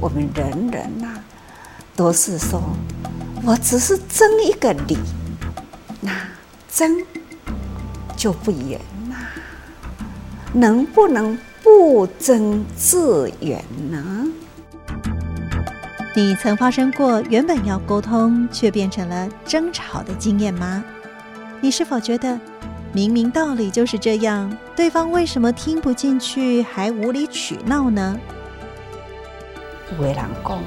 我们人人呐、都是说，我只是争一个理，那争就不圆呐。能不能不争自圆呢？你曾发生过原本要沟通却变成了争吵的经验吗？你是否觉得明明道理就是这样，对方为什么听不进去，还无理取闹呢？有的人讲，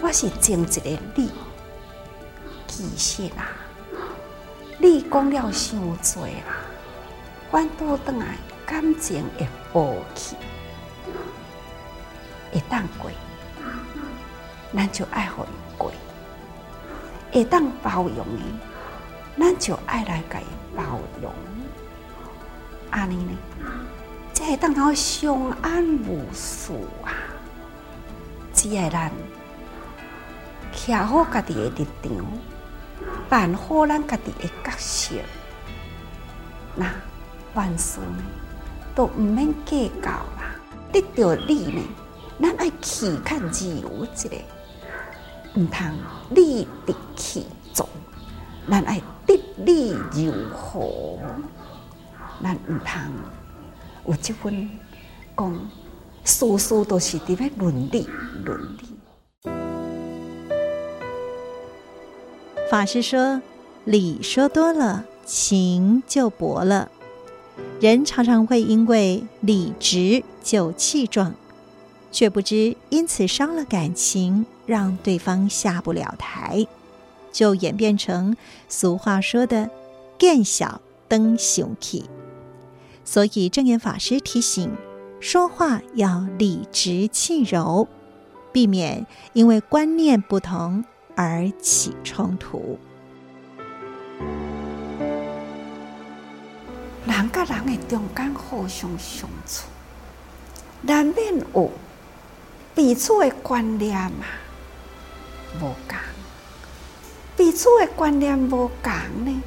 我是争一个理，其实啦，你讲了伤多啦，反倒转来感情会薄去，会当过，咱就爱互伊过；会当包容伊，咱就爱来甲伊包容。安尼呢，才会当好相安无事啊！只要咱徛好家己的立场，办好咱家己的角色，那万事呢都毋免计较啦。得到利呢，咱爱去较自由一个，毋通理直气壮，咱爱得理如河，咱毋通有这份讲。事事都是在要伦理，伦理。法师说：“理说多了，情就薄了。人常常会因为理直就气壮，却不知因此伤了感情，让对方下不了台，就演变成俗话说的‘见小灯熊气’。所以证严法师提醒。”说话要理直气柔，避免因为观念不同而起冲突。人跟人的中间互相相处，难免有彼此的观念嘛，无同。彼此的观念无同呢，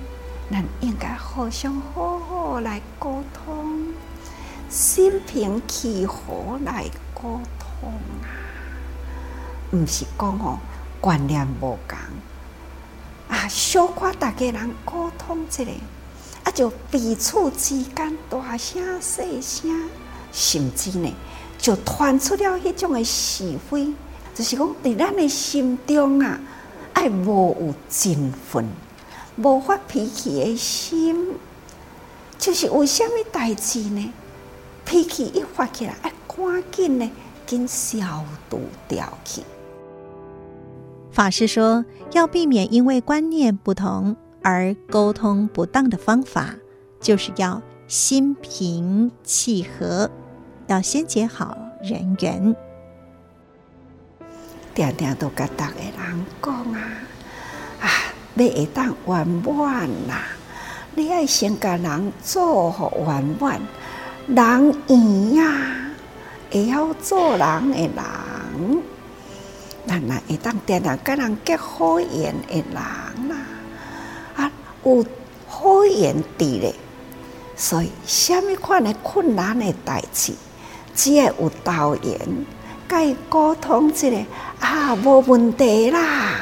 咱应该互相好好来沟通。心平气和来沟通啊，唔是讲哦观念无同啊，小可大家人沟通一下，啊就彼此之间大声细声，甚至呢就传出了迄种的是非，就是讲在咱的心中啊，爱无有情分，无发脾气的心，就是为虾米代志呢？脾气一发起来，哎，赶紧呢，紧消除掉去。法师说，要避免因为观念不同而沟通不当的方法，就是要心平气和，要先结好人缘。定定都跟大家人讲啊，啊，你会当圆满啦，你爱先跟人做好圆满。人圆呀，会晓做人的人，咱来会当定定跟人结好缘的人啦。啊，有好缘伫咧，所以虾米款的困难的代志，只要有道缘，甲伊沟通一下啊，无问题啦。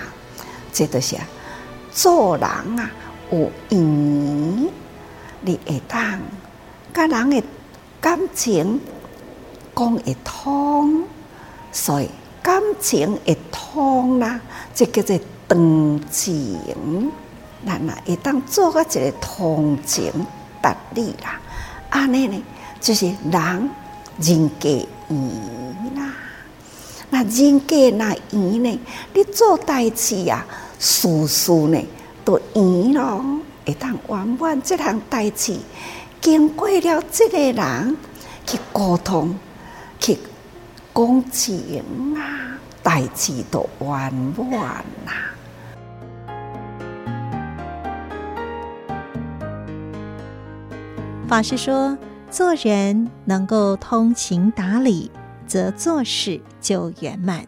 这都是啊做人啊，有缘，你会当跟人的。感情讲会通，所以感情会通啦，即叫做同情。咱啊，会当做个一个同情达理啦。安尼呢，就是人人皆缘啦。那人格那缘呢？你做代志呀，事事呢都缘咯，会当圆满这项代志。经过了这个人去沟通，去讲情啊，代志都完满啦。法师说，做人能够通情达理，则做事就圆满。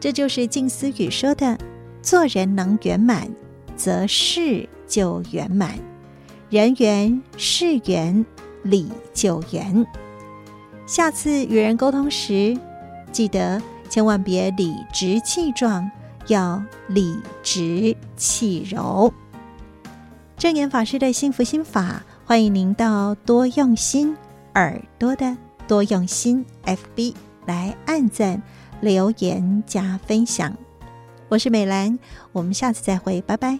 这就是静思语说的：做人能圆满，则事就圆满。人缘、事缘、理就圆。下次与人沟通时，记得千万别理直气壮，要理直气柔。正言法师的幸福心法，欢迎您到多用心耳朵的多用心 FB 来按赞、留言、加分享。我是美兰，我们下次再会，拜拜。